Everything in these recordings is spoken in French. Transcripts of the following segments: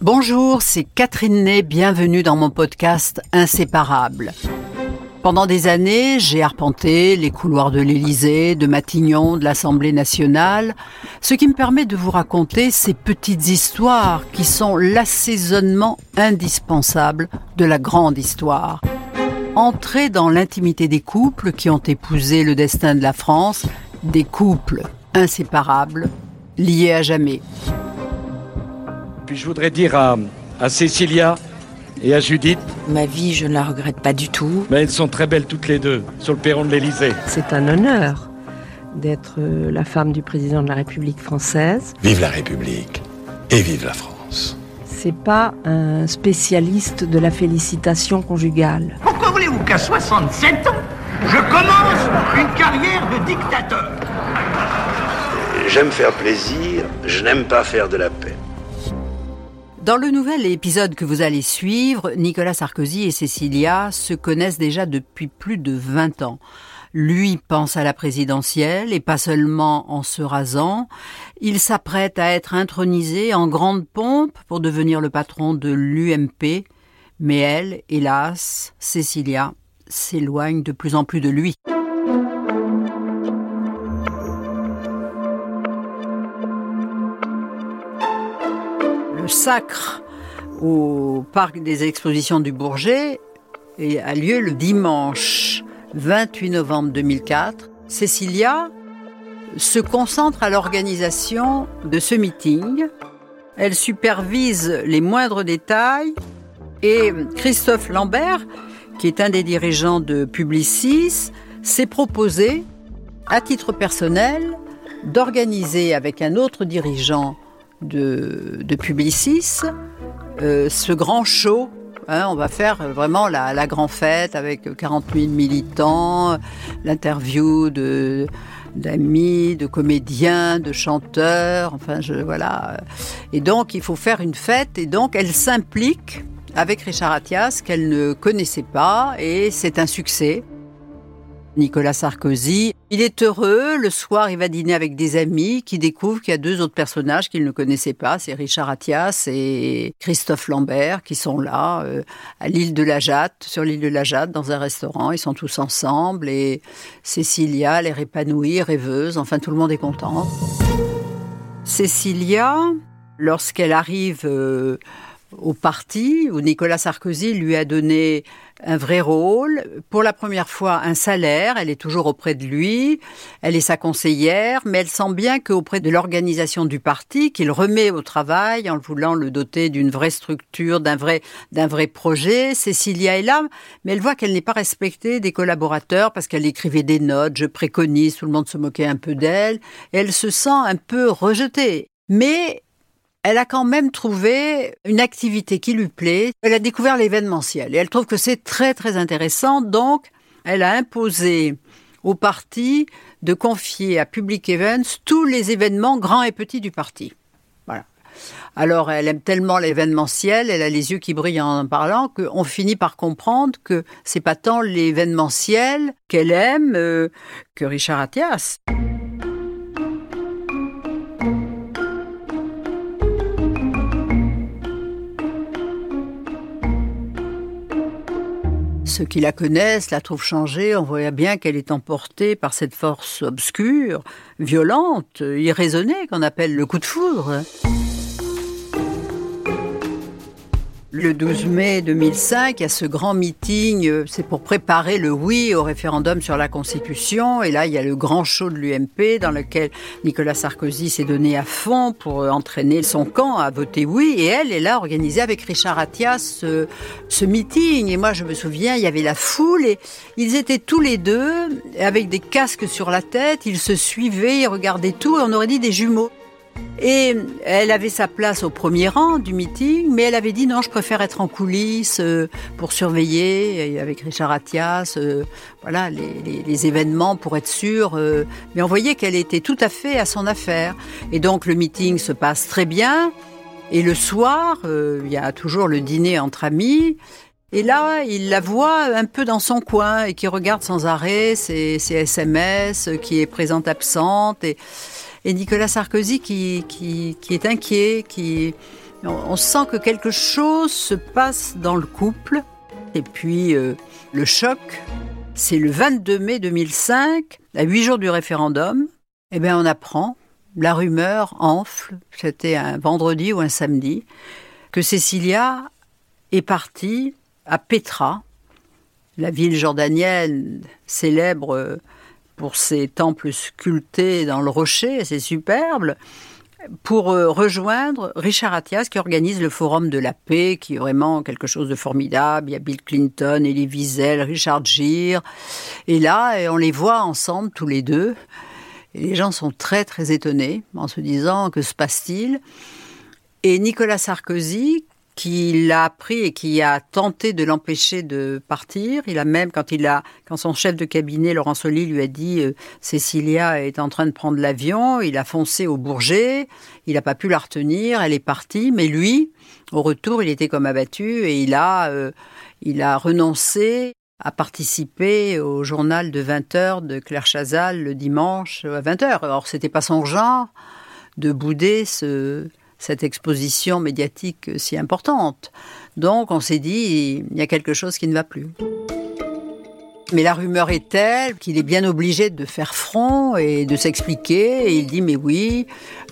Bonjour, c'est Catherine Ney, bienvenue dans mon podcast Inséparable. Pendant des années, j'ai arpenté les couloirs de l'Élysée, de Matignon, de l'Assemblée nationale, ce qui me permet de vous raconter ces petites histoires qui sont l'assaisonnement indispensable de la grande histoire. Entrer dans l'intimité des couples qui ont épousé le destin de la France, des couples inséparables, liés à jamais. Puis je voudrais dire à, à Cécilia et à Judith, Ma vie, je ne la regrette pas du tout. mais elles sont très belles toutes les deux sur le perron de l'Élysée. C'est un honneur d'être euh, la femme du président de la République française. Vive la République et vive la France. C'est pas un spécialiste de la félicitation conjugale. Pourquoi voulez-vous qu'à 67 ans, je commence une carrière de dictateur? J'aime faire plaisir, je n'aime pas faire de la peine. Dans le nouvel épisode que vous allez suivre, Nicolas Sarkozy et Cécilia se connaissent déjà depuis plus de 20 ans. Lui pense à la présidentielle et pas seulement en se rasant. Il s'apprête à être intronisé en grande pompe pour devenir le patron de l'UMP. Mais elle, hélas, Cécilia, s'éloigne de plus en plus de lui. Sacre au parc des expositions du Bourget et a lieu le dimanche 28 novembre 2004. Cécilia se concentre à l'organisation de ce meeting. Elle supervise les moindres détails et Christophe Lambert, qui est un des dirigeants de Publicis, s'est proposé, à titre personnel, d'organiser avec un autre dirigeant de, Publicis euh, ce grand show. Hein, on va faire vraiment la, la grande fête avec 40 000 militants, l'interview de d'amis, de comédiens, de chanteurs, enfin je voilà. Et donc il faut faire une fête et donc elle s'implique avec Richard Attias qu'elle ne connaissait pas et c'est un succès. Nicolas Sarkozy. Il est heureux. Le soir, il va dîner avec des amis qui découvrent qu'il y a deux autres personnages qu'il ne connaissait pas. C'est Richard Attias et Christophe Lambert qui sont là euh, à l'île de la Jatte, sur l'île de la Jatte, dans un restaurant. Ils sont tous ensemble et Cécilia, l'air épanouie, rêveuse. Enfin, tout le monde est content. Cécilia, lorsqu'elle arrive euh, au parti où Nicolas Sarkozy lui a donné un vrai rôle, pour la première fois un salaire, elle est toujours auprès de lui, elle est sa conseillère, mais elle sent bien qu'auprès de l'organisation du parti, qu'il remet au travail en voulant le doter d'une vraie structure, d'un vrai, d'un vrai projet, Cécilia est là, mais elle voit qu'elle n'est pas respectée des collaborateurs parce qu'elle écrivait des notes, je préconise, tout le monde se moquait un peu d'elle, elle se sent un peu rejetée. Mais elle a quand même trouvé une activité qui lui plaît. Elle a découvert l'événementiel et elle trouve que c'est très très intéressant. Donc, elle a imposé au parti de confier à Public Events tous les événements grands et petits du parti. Voilà. Alors, elle aime tellement l'événementiel, elle a les yeux qui brillent en parlant, qu'on finit par comprendre que c'est pas tant l'événementiel qu'elle aime euh, que Richard Attias. Ceux qui la connaissent la trouvent changée. On voit bien qu'elle est emportée par cette force obscure, violente, irraisonnée qu'on appelle le coup de foudre. Le 12 mai 2005, il y a ce grand meeting, euh, c'est pour préparer le oui au référendum sur la Constitution. Et là, il y a le grand show de l'UMP dans lequel Nicolas Sarkozy s'est donné à fond pour euh, entraîner son camp à voter oui. Et elle est là organisée avec Richard Attias ce, ce meeting. Et moi, je me souviens, il y avait la foule et ils étaient tous les deux avec des casques sur la tête. Ils se suivaient, ils regardaient tout. Et on aurait dit des jumeaux. Et elle avait sa place au premier rang du meeting, mais elle avait dit non, je préfère être en coulisses euh, pour surveiller et avec Richard Attias, euh, voilà les, événements pour être sûre. euh. mais on voyait qu'elle était tout à fait à son affaire. Et donc le meeting se passe très bien. Et le soir, euh, il y a toujours le dîner entre amis. Et là, il la voit un peu dans son coin et qui regarde sans arrêt ses, SMS, qui est présente absente. Et Nicolas Sarkozy qui, qui, qui est inquiet, qui, On, sent que quelque chose se passe dans le couple. Et puis, euh, le choc, c'est le 22 mai 2005, à huit jours du référendum. Eh bien, on apprend, la rumeur enfle, c'était un vendredi ou un samedi, que Cécilia est partie à Petra, la ville jordanienne célèbre pour ses temples sculptés dans le rocher, c'est superbe, pour euh, rejoindre Richard Attias qui organise le Forum de la paix, qui est vraiment quelque chose de formidable. Il y a Bill Clinton, Elie Wiesel, Richard Gere. Et là, on les voit ensemble tous les deux. Et les gens sont très très étonnés en se disant que se passe-t-il? Et Nicolas Sarkozy, qui l'a appris et qui a tenté de l'empêcher de partir. Il a même, quand il a, quand son chef de cabinet, Laurent Soli, lui a dit euh, Cécilia est en train de prendre l'avion, il a foncé au Bourget, il n'a pas pu la retenir, elle est partie, mais lui, au retour, il était comme abattu et il a, euh, il a renoncé à participer au journal de 20 heures de Claire Chazal le dimanche à 20 heures. Or, c'était pas son genre de bouder ce, cette exposition médiatique si importante. Donc on s'est dit, il y a quelque chose qui ne va plus. Mais la rumeur est telle qu'il est bien obligé de faire front et de s'expliquer. Et il dit, mais oui,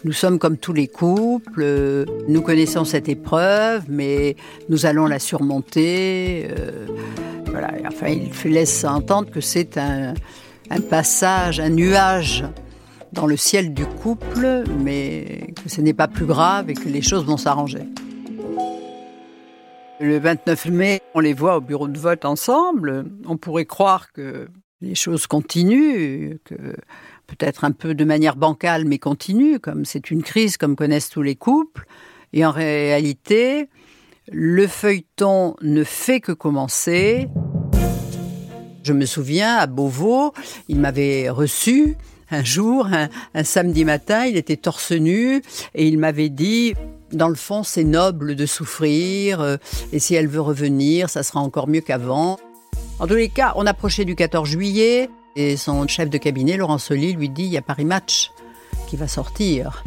nous sommes comme tous les couples, nous connaissons cette épreuve, mais nous allons la surmonter. Euh, voilà. Enfin, il laisse entendre que c'est un passage, un nuage dans le ciel du couple, mais que ce n'est pas plus grave et que les choses vont s'arranger. Le 29 mai, on les voit au bureau de vote ensemble. On pourrait croire que les choses continuent, que peut-être un peu de manière bancale, mais continue, comme c'est une crise comme connaissent tous les couples. Et en réalité, le feuilleton ne fait que commencer. Je me souviens, à Beauvau, il m'avait reçu un jour, un, samedi matin, il était torse nu et il m'avait dit dans le fond, c'est noble de souffrir, euh, et si elle veut revenir, ça sera encore mieux qu'avant. En tous les cas, on approchait du 14 juillet, et son chef de cabinet, Laurent Soli, lui dit, il y a Paris Match qui va sortir.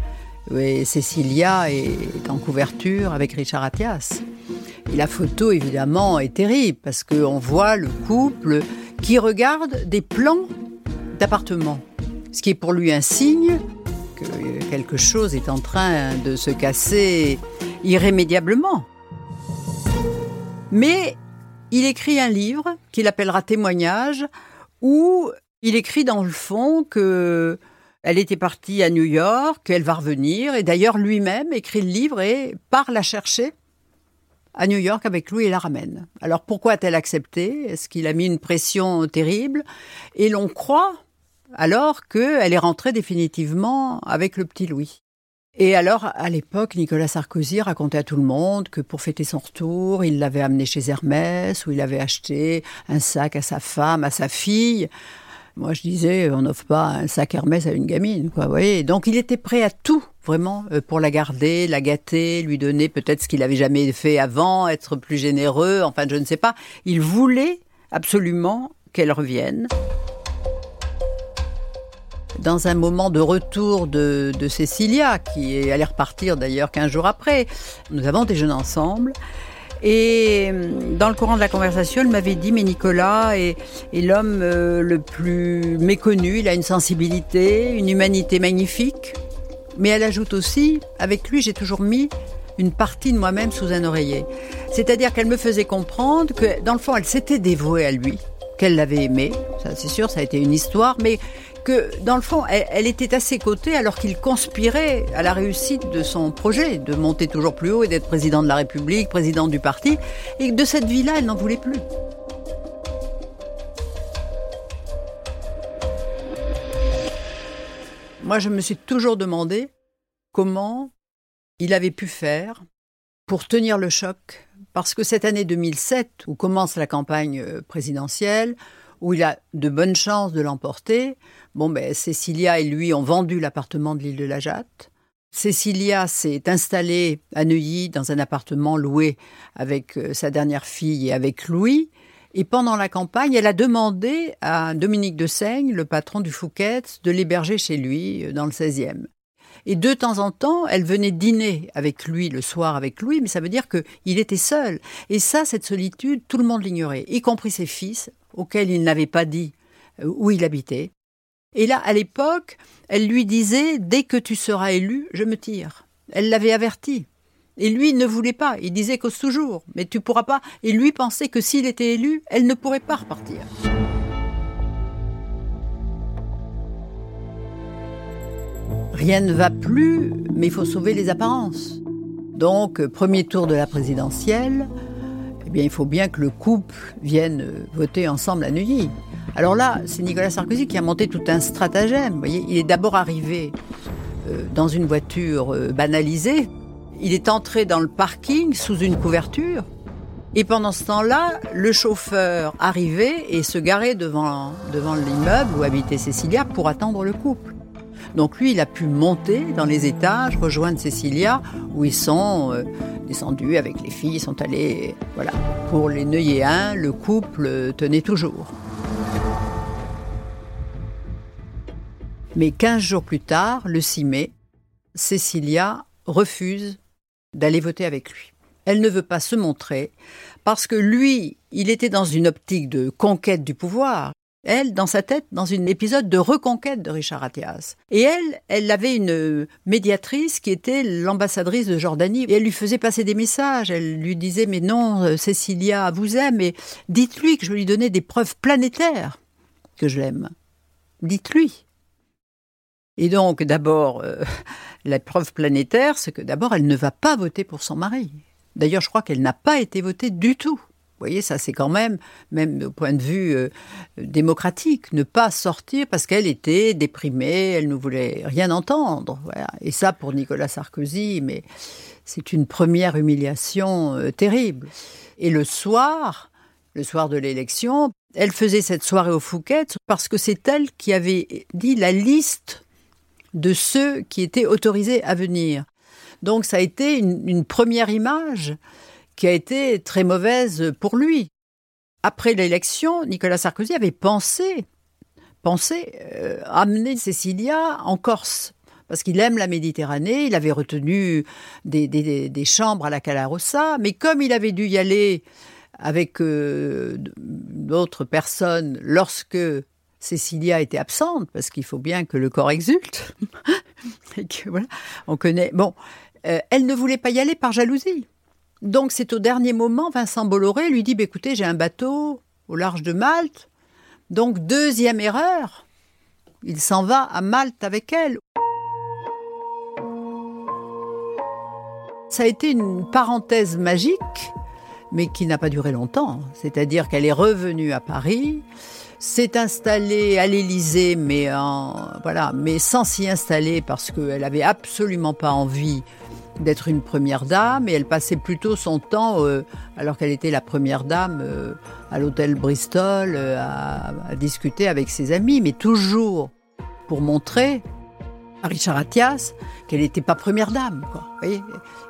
Et Cécilia est en couverture avec Richard Attias. Et la photo, évidemment, est terrible, parce qu'on voit le couple qui regarde des plans d'appartements ce qui est pour lui un signe que quelque chose est en train de se casser irrémédiablement. Mais il écrit un livre qu'il appellera Témoignage, où il écrit dans le fond que elle était partie à New York, qu'elle va revenir, et d'ailleurs lui-même écrit le livre et part la chercher à New York avec lui et la ramène. Alors pourquoi a-t-elle accepté? Est-ce qu'il a mis une pression terrible? Et l'on croit alors qu'elle est rentrée définitivement avec le petit Louis. Et alors, à l'époque, Nicolas Sarkozy racontait à tout le monde que pour fêter son retour, il l'avait amené chez Hermès, où il avait acheté un sac à sa femme, à sa fille. Moi, je disais, on n'offre pas un sac Hermès à une gamine, quoi, vous voyez. Donc, il était prêt à tout, vraiment, euh, pour la garder, la gâter, lui donner peut-être ce qu'il n'avait jamais fait avant, être plus généreux, enfin, je ne sais pas. Il voulait absolument qu'elle revienne dans un moment de retour de, Cécilia, qui allait repartir d'ailleurs 15 jours après. Nous avons déjeuné ensemble. Et dans le courant de la conversation, elle m'avait dit, mais Nicolas est, est l'homme euh, le plus méconnu, il a une sensibilité, une humanité magnifique. Mais elle ajoute aussi, avec lui, j'ai toujours mis une partie de moi-même sous un oreiller. C'est-à-dire qu'elle me faisait comprendre que, dans le fond, elle s'était dévouée à lui, qu'elle l'avait aimé. Ça, c'est sûr, ça a été une histoire, mais que, dans le fond, elle, était à ses côtés alors qu'il conspirait à la réussite de son projet, de monter toujours plus haut et d'être président de la République, président du parti. Et de cette vie-là, elle n'en voulait plus. Moi, je me suis toujours demandé comment il avait pu faire pour tenir le choc, parce que cette année 2007, où commence la campagne euh, présidentielle, où il a de bonnes chances de l'emporter. Bon, ben, Cécilia et lui ont vendu l'appartement de l'île de la Jatte. Cécilia s'est installée à Neuilly dans un appartement loué avec euh, sa dernière fille et avec Louis. Et pendant la campagne, elle a demandé à Dominique de Seigne, le patron du Fouquet, de l'héberger chez lui euh, dans le 16e. Et de temps en temps, elle venait dîner avec lui le soir avec lui, mais ça veut dire qu'il était seul. Et ça, cette solitude, tout le monde l'ignorait, y compris ses fils, auxquels il n'avait pas dit euh, où il habitait. Et là, à l'époque, elle lui disait Dès que tu seras élu, je me tire. Elle l'avait averti. Et lui ne voulait pas. Il disait cause toujours. Mais tu pourras pas. Et lui pensait que s'il était élu, elle ne pourrait pas repartir. Rien ne va plus, mais il faut sauver les apparences. Donc, premier tour de la présidentielle, eh bien, il faut bien que le couple vienne voter ensemble à Neuilly. Alors là, c'est Nicolas Sarkozy qui a monté tout un stratagème. Voyez, il est d'abord arrivé euh, dans une voiture euh, banalisée. Il est entré dans le parking sous une couverture. Et pendant ce temps-là, le chauffeur arrivait et se garait devant, devant l'immeuble où habitait Cécilia pour attendre le couple. Donc lui, il a pu monter dans les étages, rejoindre Cécilia, où ils sont euh, descendus avec les filles, ils sont allés, voilà. Pour les Neuilléens, le couple tenait toujours. Mais 15 jours plus tard, le 6 mai, Cécilia refuse d'aller voter avec lui. Elle ne veut pas se montrer parce que lui, il était dans une optique de conquête du pouvoir. Elle, dans sa tête, dans un épisode de reconquête de Richard Attias. Et elle, elle avait une médiatrice qui était l'ambassadrice de Jordanie. Et elle lui faisait passer des messages. Elle lui disait, mais non, euh, Cécilia vous aime, et dites-lui que je lui donnais des preuves planétaires que je l'aime. Dites-lui. Et donc, d'abord, euh, la preuve planétaire, c'est que d'abord, elle ne va pas voter pour son mari. D'ailleurs, je crois qu'elle n'a pas été votée du tout. Vous voyez, ça c'est quand même, même au point de vue euh, démocratique, ne pas sortir parce qu'elle était déprimée, elle ne voulait rien entendre. Et ça, pour Nicolas Sarkozy, mais c'est une première humiliation euh, terrible. Et le soir, le soir de l'élection, elle faisait cette soirée au Fouquet parce que c'est elle qui avait dit la liste de ceux qui étaient autorisés à venir. Donc ça a été une, première image qui a été très mauvaise pour lui. Après l'élection, Nicolas Sarkozy avait pensé, pensé euh, amener Cécilia en Corse parce qu'il aime la Méditerranée, il avait retenu des, chambres à la Calarossa, mais comme il avait dû y aller avec euh, d'autres personnes lorsque Cécilia était absente parce qu'il faut bien que le corps exulte. Et que, voilà, on connaît. Bon, euh, elle ne voulait pas y aller par jalousie. Donc c'est au dernier moment, Vincent Bolloré lui dit bah, écoutez, j'ai un bateau au large de Malte. Donc deuxième erreur, il s'en va à Malte avec elle. Ça a été une parenthèse magique, mais qui n'a pas duré longtemps. C'est-à-dire qu'elle est revenue à Paris s'est installée à l'Élysée, mais voilà, mais sans s'y installer parce qu'elle avait absolument pas envie d'être une première dame et elle passait plutôt son temps, euh, alors qu'elle était la première dame, euh, à l'hôtel Bristol, euh, à, discuter avec ses amis, mais toujours pour montrer à Richard Attias qu'elle n'était pas première dame. il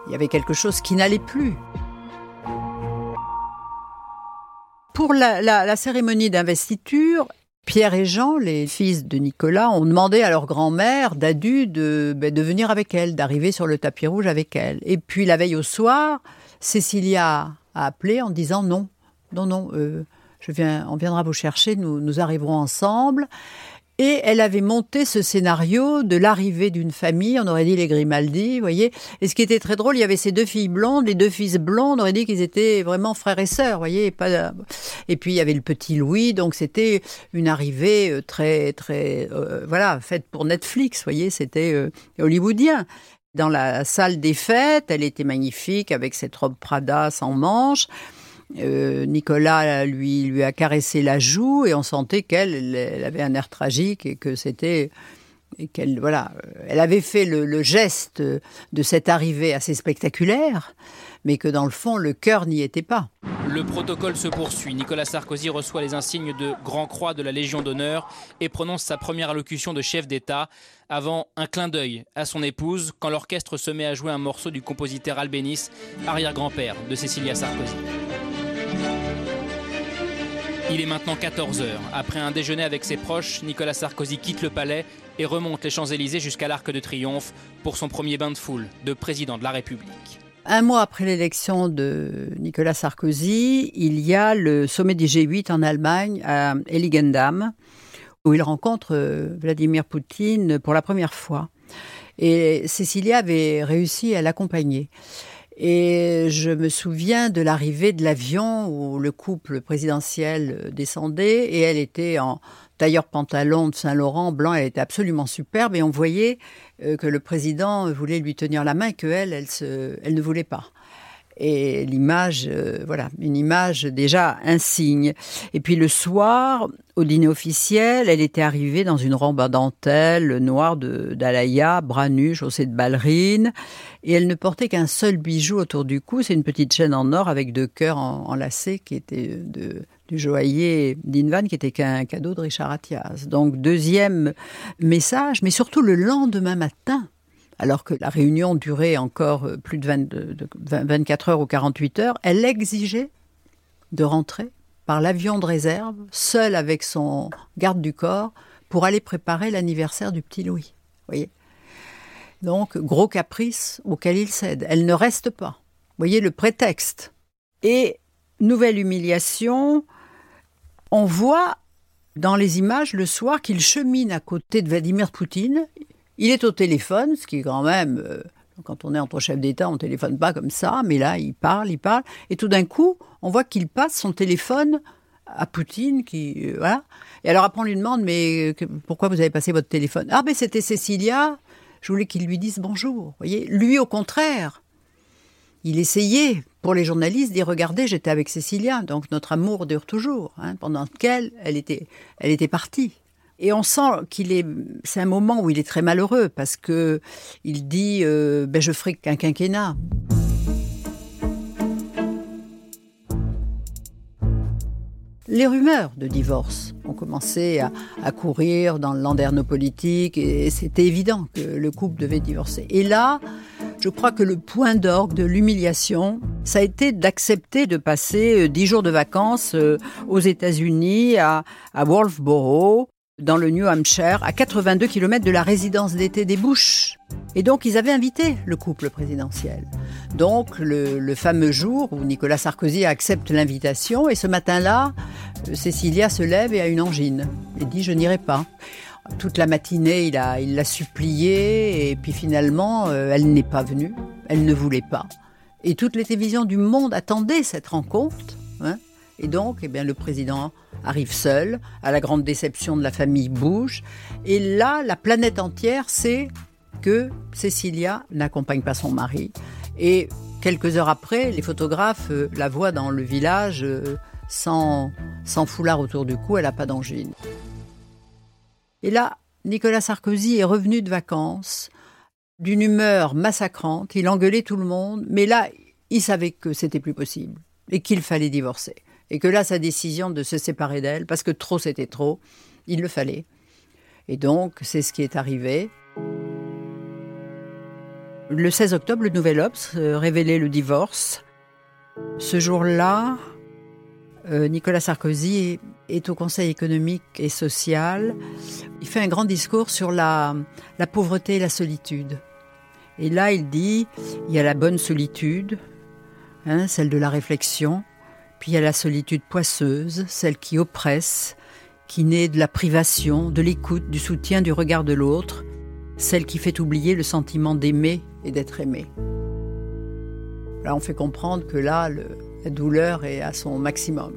y avait quelque chose qui n'allait plus. Pour la, cérémonie d'investiture, Pierre et Jean, les fils de Nicolas, ont demandé à leur grand-mère, Dadu, de, ben, de venir avec elle, d'arriver sur le tapis rouge avec elle. Et puis la veille au soir, Cécilia a appelé en disant non, non, non, euh, je viens, on viendra vous chercher, nous, nous arriverons ensemble. Et elle avait monté ce scénario de l'arrivée d'une famille, on aurait dit les Grimaldi, vous voyez. Et ce qui était très drôle, il y avait ces deux filles blondes, les deux fils blonds, on aurait dit qu'ils étaient vraiment frères et sœurs, vous voyez. Pas... Et puis il y avait le petit Louis, donc c'était une arrivée euh, très, très, euh, voilà, faite pour Netflix, vous voyez, c'était euh, hollywoodien. Dans la salle des fêtes, elle était magnifique avec cette robe Prada sans manches. Euh, Nicolas lui, lui a caressé la joue et on sentait qu'elle elle avait un air tragique et que c'était et qu'elle voilà, elle avait fait le, geste de cette arrivée assez spectaculaire, mais que dans le fond le cœur n'y était pas. Le protocole se poursuit. Nicolas Sarkozy reçoit les insignes de Grand Croix de la Légion d'honneur et prononce sa première allocution de chef d'État avant un clin d'œil à son épouse quand l'orchestre se met à jouer un morceau du compositeur Albéniz, arrière-grand-père de Cécilia Sarkozy. Il est maintenant 14h. Après un déjeuner avec ses proches, Nicolas Sarkozy quitte le palais et remonte les Champs-Élysées jusqu'à l'Arc de Triomphe pour son premier bain de foule de président de la République. Un mois après l'élection de Nicolas Sarkozy, il y a le sommet du G8 en Allemagne à Heiligendamm, où il rencontre euh, Vladimir Poutine pour la première fois. Et Cécilia avait réussi à l'accompagner. Et je me souviens de l'arrivée de l'avion où le couple présidentiel descendait et elle était en tailleur pantalon de Saint-Laurent blanc, elle était absolument superbe et on voyait euh, que le président voulait lui tenir la main et qu'elle, elle, elle ne voulait pas et l'image, euh, voilà, une image déjà insigne. Et puis le soir, au dîner officiel, elle était arrivée dans une robe à dentelle noire d'Alaya, bras nus, chaussée de ballerine, et elle ne portait qu'un seul bijou autour du cou, c'est une petite chaîne en or avec deux cœurs enlacés qui était de, du joaillier d'Invan, qui était qu'un cadeau de Richard Attias. Donc deuxième message, mais surtout le lendemain matin, alors que la réunion durait encore euh, plus de, 24 heures ou 48 heures, elle exigeait de rentrer par l'avion de réserve, seule avec son garde du corps, pour aller préparer l'anniversaire du petit Louis. Voyez Donc, gros caprice auquel il cède. Elle ne reste pas. Voyez le prétexte. Et nouvelle humiliation, on voit dans les images le soir qu'il chemine à côté de Vladimir Poutine. Il est au téléphone, ce qui est quand même, euh, quand on est entre chefs d'État, on ne téléphone pas comme ça, mais là, il parle, il parle, et tout d'un coup, on voit qu'il passe son téléphone à Poutine, qui, euh, voilà. Et alors après, on lui demande, mais pourquoi vous avez passé votre téléphone? Ah, ben c'était Cécilia, je voulais qu'il lui dise bonjour. Voyez, lui, au contraire, il essayait, pour les journalistes, d'y regarder, j'étais avec Cécilia, donc notre amour dure toujours, hein, pendant lequel elle était, elle était partie. Et on sent qu'il est, c'est un moment où il est très malheureux parce que il dit, euh, ben je ferai qu'un quinquennat. Les rumeurs de divorce ont commencé à, courir dans le landerneau politique et c'était évident que le couple devait divorcer. Et là, je crois que le point d'orgue de l'humiliation, ça a été d'accepter de passer euh, dix jours de vacances euh, aux États-Unis, à, à Wolfboro, dans le New Hampshire, à 82 km de la résidence d'été des Bush. Et donc, ils avaient invité le couple présidentiel. Donc, le, fameux jour où Nicolas Sarkozy accepte l'invitation, et ce matin-là, euh, Cécilia se lève et a une angine. Et dit Je n'irai pas. Toute la matinée, il l'a il supplié, et puis finalement, euh, elle n'est pas venue. Elle ne voulait pas. Et toutes les télévisions du monde attendaient cette rencontre. Hein. Et donc, eh bien, le président arrive seul, à la grande déception de la famille Bush. Et là, la planète entière sait que Cecilia n'accompagne pas son mari. Et quelques heures après, les photographes euh, la voient dans le village euh, sans, sans foulard autour du cou, elle n'a pas d'angine. Et là, Nicolas Sarkozy est revenu de vacances, d'une humeur massacrante, il engueulait tout le monde, mais là, il savait que c'était plus possible et qu'il fallait divorcer et que là, sa décision de se séparer d'elle, parce que trop c'était trop, il le fallait. Et donc, c'est ce qui est arrivé. Le 16 octobre, le Nouvel Obs euh, révélait le divorce. Ce jour-là, euh, Nicolas Sarkozy est au Conseil économique et social. Il fait un grand discours sur la, pauvreté et la solitude. Et là, il dit, il y a la bonne solitude, hein, celle de la réflexion, puis il y a la solitude poisseuse, celle qui oppresse, qui naît de la privation, de l'écoute, du soutien, du regard de l'autre, celle qui fait oublier le sentiment d'aimer et d'être aimé. Là, on fait comprendre que là, la douleur est à son maximum.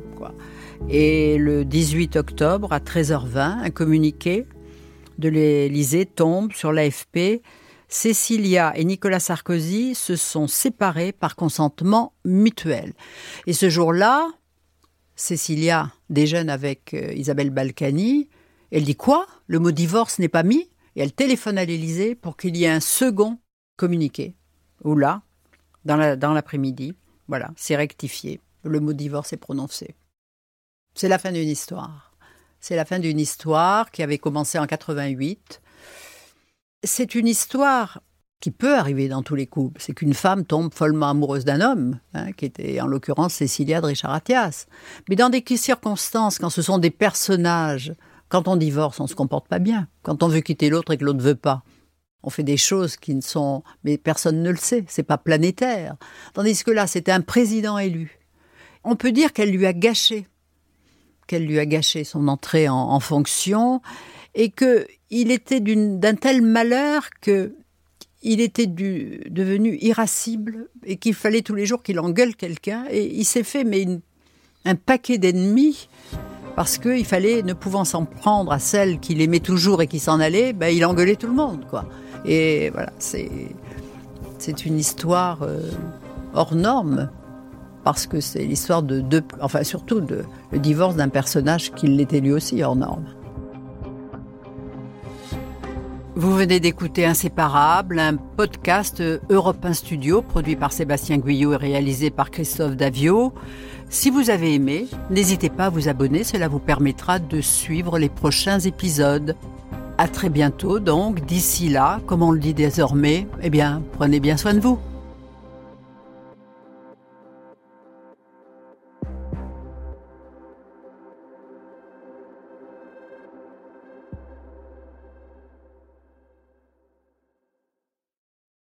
Et le 18 octobre, à 13h20, un communiqué de l'Élysée tombe sur l'AFP Cécilia et Nicolas Sarkozy se sont séparés par consentement mutuel. Et ce jour-là, Cécilia déjeune avec euh, Isabelle Balkany. Elle dit quoi? Le mot divorce n'est pas mis Et elle téléphone à l'Élysée pour qu'il y ait un second communiqué. Ou là, dans l'après-midi, voilà, c'est rectifié. Le mot divorce est prononcé. C'est la fin d'une histoire. C'est la fin d'une histoire qui avait commencé en 88 c'est une histoire qui peut arriver dans tous les couples, c'est qu'une femme tombe follement amoureuse d'un homme, hein, qui était en l'occurrence Cécilia de Richard Attias. Mais dans des circonstances, quand ce sont des personnages, quand on divorce, on se comporte pas bien. Quand on veut quitter l'autre et que l'autre ne veut pas, on fait des choses qui ne sont, mais personne ne le sait, c'est pas planétaire. Tandis que là, c'était un président élu. On peut dire qu'elle lui a gâché, qu'elle lui a gâché son entrée en, en fonction, et que il était d'un tel malheur que il était devenu irascible et qu'il fallait tous les jours qu'il engueule quelqu'un. Et il s'est fait mais un paquet d'ennemis parce qu'il fallait, ne pouvant s'en prendre à celle qu'il aimait toujours et qui s'en allait, ben, il engueulait tout le monde. quoi. Et voilà, c'est, c'est une histoire euh, hors norme parce que c'est l'histoire de deux, enfin surtout de, le divorce d'un personnage qui l'était lui aussi hors norme. Vous venez d'écouter Inséparable, un podcast Europe 1 Studio produit par Sébastien Guyot et réalisé par Christophe Davio. Si vous avez aimé, n'hésitez pas à vous abonner, cela vous permettra de suivre les prochains épisodes. À très bientôt donc, d'ici là, comme on le dit désormais, eh bien, prenez bien soin de vous.